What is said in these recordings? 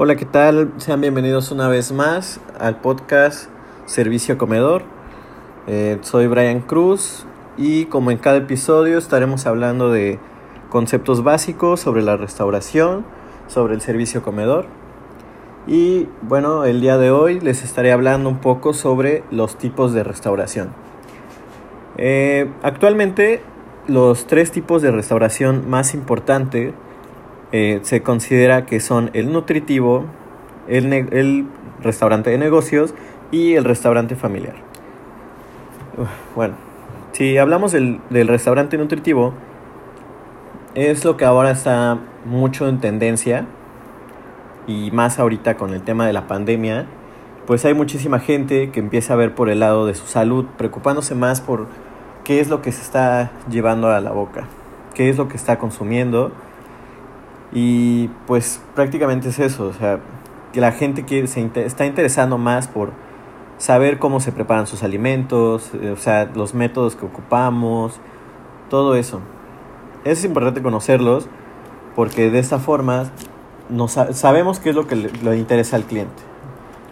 Hola, ¿qué tal? Sean bienvenidos una vez más al podcast Servicio Comedor. Eh, soy Brian Cruz y como en cada episodio estaremos hablando de conceptos básicos sobre la restauración, sobre el servicio comedor. Y bueno, el día de hoy les estaré hablando un poco sobre los tipos de restauración. Eh, actualmente los tres tipos de restauración más importantes eh, se considera que son el nutritivo, el, el, restaurante de negocios y el restaurante familiar. bueno, si hablamos del, del restaurante nutritivo, es lo que ahora está mucho en tendencia y más ahorita con el tema de la pandemia, pues hay muchísima gente que empieza a ver por el lado de su salud, preocupándose más por qué es lo que se está llevando a la boca, qué es lo que está consumiendo y pues prácticamente es eso, o sea, que la gente quiere, se está interesando más por saber cómo se preparan sus alimentos, eh, o sea, los métodos que ocupamos, todo eso. Es importante conocerlos porque de esta forma nos, sabemos qué es lo que le, le interesa al cliente.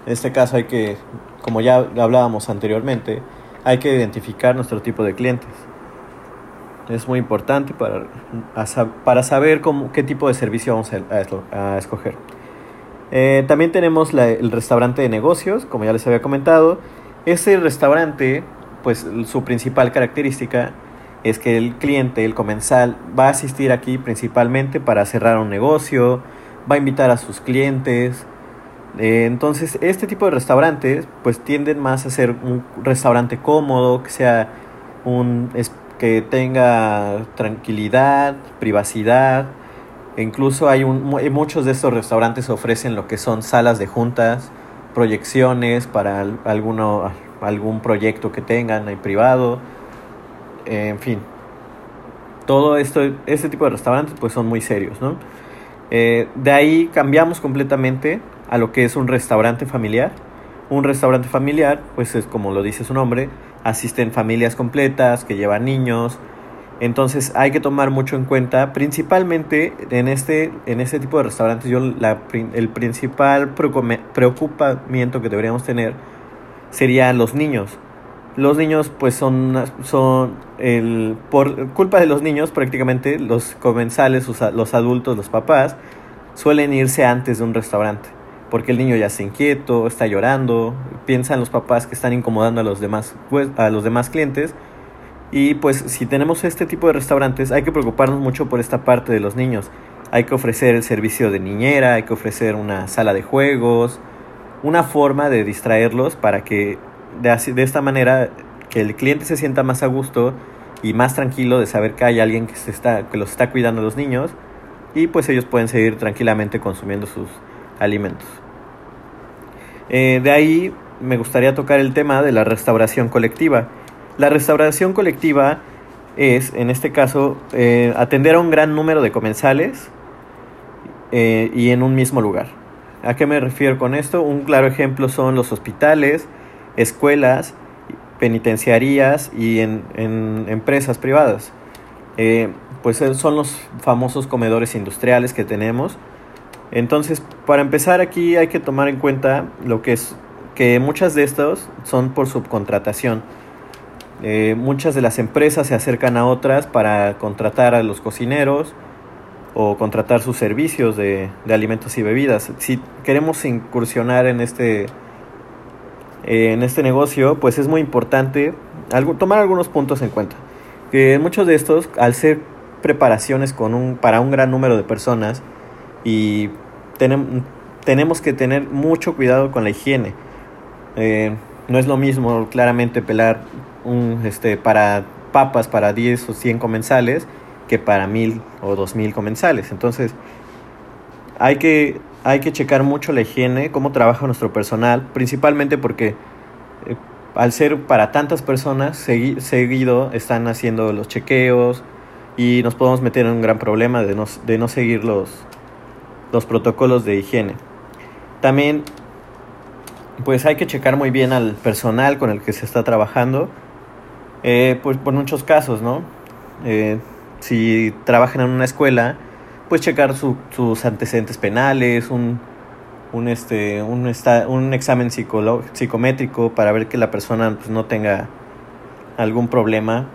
En este caso hay que, como ya hablábamos anteriormente, hay que identificar nuestro tipo de clientes es muy importante para, para saber cómo, qué tipo de servicio vamos a, a escoger. Eh, también tenemos el restaurante de negocios, como ya les había comentado. Este restaurante, pues su principal característica es que el cliente, el comensal, va a asistir aquí principalmente para cerrar un negocio, va a invitar a sus clientes. Eh, entonces, este tipo de restaurantes, pues tienden más a ser un restaurante cómodo, que sea un que tenga tranquilidad, privacidad. E incluso hay un, muchos de estos restaurantes ofrecen lo que son salas de juntas, proyecciones para alguno, algún proyecto que tengan en privado. en fin, todo esto, este tipo de restaurantes pues son muy serios, ¿no? Eh, de ahí cambiamos completamente a lo que es un restaurante familiar. Un restaurante familiar, pues es como lo dice su nombre, asisten familias completas que llevan niños. Entonces hay que tomar mucho en cuenta, principalmente en este, en este tipo de restaurantes, yo la, el principal preocupamiento que deberíamos tener serían los niños. Los niños pues son, son el, por culpa de los niños prácticamente los comensales, los adultos, los papás, suelen irse antes de un restaurante porque el niño ya está inquieto, está llorando, piensan los papás que están incomodando a los demás, pues, a los demás clientes. Y pues si tenemos este tipo de restaurantes hay que preocuparnos mucho por esta parte de los niños. Hay que ofrecer el servicio de niñera, hay que ofrecer una sala de juegos, una forma de distraerlos para que de, de esta manera que el cliente se sienta más a gusto y más tranquilo de saber que hay alguien que, se está, que los está cuidando a los niños y pues ellos pueden seguir tranquilamente consumiendo sus, alimentos. Eh, de ahí me gustaría tocar el tema de la restauración colectiva. La restauración colectiva es, en este caso, eh, atender a un gran número de comensales eh, y en un mismo lugar. ¿A qué me refiero con esto? Un claro ejemplo son los hospitales, escuelas, penitenciarías y en, empresas privadas. pues son los famosos comedores industriales que tenemos entonces, para empezar aquí hay que tomar en cuenta lo que es que muchas de estos son por subcontratación. Eh, muchas de las empresas se acercan a otras para contratar a los cocineros o contratar sus servicios de, alimentos y bebidas. Si queremos incursionar en este, en este negocio, pues es muy importante tomar algunos puntos en cuenta. Que muchos de estos, al ser preparaciones con un, para un gran número de personas, y tenemos que tener mucho cuidado con la higiene. Eh, no es lo mismo claramente pelar un, este, para papas para 10 o 100 comensales que para 1000 o 2000 comensales. Entonces, hay que, hay que checar mucho la higiene, cómo trabaja nuestro personal, principalmente porque eh, al ser para tantas personas, seguido están haciendo los chequeos y nos podemos meter en un gran problema de no, de no seguir los, los protocolos de higiene. También pues hay que checar muy bien al personal con el que se está trabajando, eh, pues por muchos casos, ¿no? Eh, si trabajan en una escuela, pues checar sus antecedentes penales, un, un, este, un, un examen psicométrico para ver que la persona pues, no tenga algún problema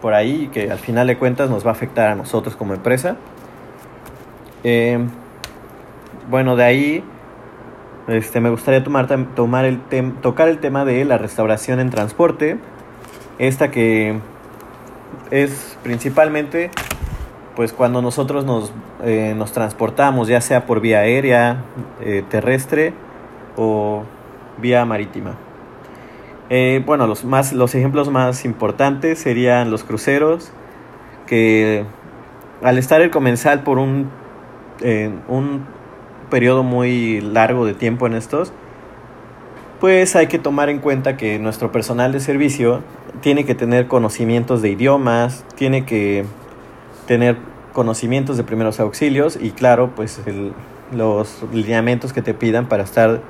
por ahí que al final de cuentas nos va a afectar a nosotros como empresa. Eh, bueno, de ahí este, me gustaría tomar, tomar el tocar el tema de la restauración en transporte. Esta que es principalmente pues cuando nosotros nos, eh, nos transportamos, ya sea por vía aérea, eh, terrestre o vía marítima. Eh, bueno, los, más, los ejemplos más importantes serían los cruceros, que al estar el comensal por un, un periodo muy largo de tiempo en estos, pues hay que tomar en cuenta que nuestro personal de servicio tiene que tener conocimientos de idiomas, tiene que tener conocimientos de primeros auxilios y claro, pues los lineamientos que te pidan para estar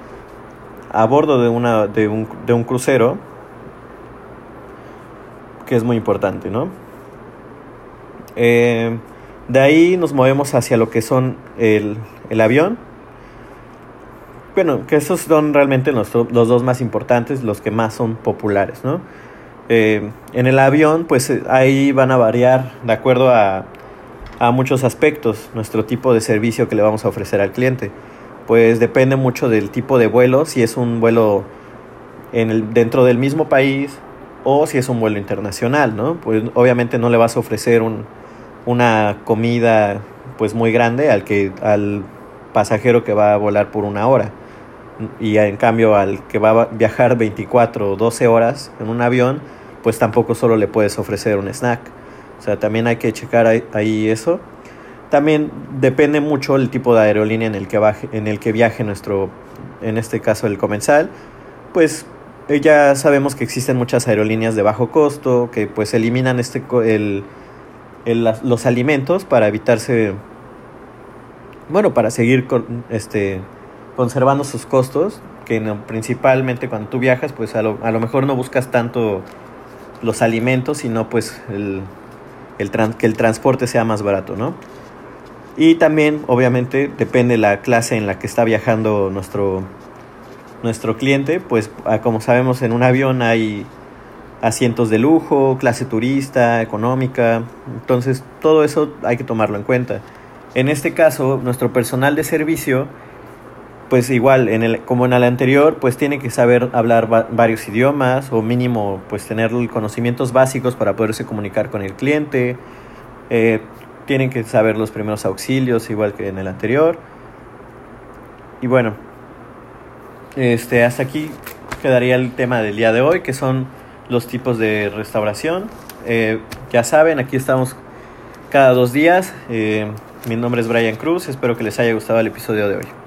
a bordo de, una, de, un, de un crucero, que es muy importante, ¿no? Eh, de ahí nos movemos hacia lo que son el, el avión. Bueno, que esos son realmente los, los, dos más importantes, los que más son populares, ¿no? Eh, en el avión, pues ahí van a variar de acuerdo a, a muchos aspectos nuestro tipo de servicio que le vamos a ofrecer al cliente pues depende mucho del tipo de vuelo, si es un vuelo en el, dentro del mismo país o si es un vuelo internacional, ¿no? Pues obviamente no le vas a ofrecer un, una comida pues muy grande al que al pasajero que va a volar por una hora. Y en cambio al que va a viajar 24 o 12 horas en un avión pues tampoco solo le puedes ofrecer un snack. O sea también hay que checar ahí eso. También depende mucho el tipo de aerolínea en el que, baje, en el que viaje nuestro, en este caso el comensal. Pues eh, ya sabemos que existen muchas aerolíneas de bajo costo que pues eliminan este, el, el, los alimentos para evitarse, bueno, para seguir con, este, conservando sus costos, que principalmente cuando tú viajas pues a lo, a lo mejor no buscas tanto los alimentos, sino pues el, el que el transporte sea más barato, ¿no? Y también, obviamente, depende la clase en la que está viajando nuestro, nuestro cliente. Pues, como sabemos, en un avión hay asientos de lujo, clase turista, económica. Entonces, todo eso hay que tomarlo en cuenta. En este caso, nuestro personal de servicio, pues igual, en el, como en el anterior, pues tiene que saber hablar varios idiomas o mínimo, pues tener conocimientos básicos para poderse comunicar con el cliente. Eh, tienen que saber los primeros auxilios, igual que en el anterior. Y bueno, este, hasta aquí quedaría el tema del día de hoy, que son los tipos de restauración. Eh, ya saben, aquí estamos cada dos días. Eh, mi nombre es Brian Cruz, espero que les haya gustado el episodio de hoy.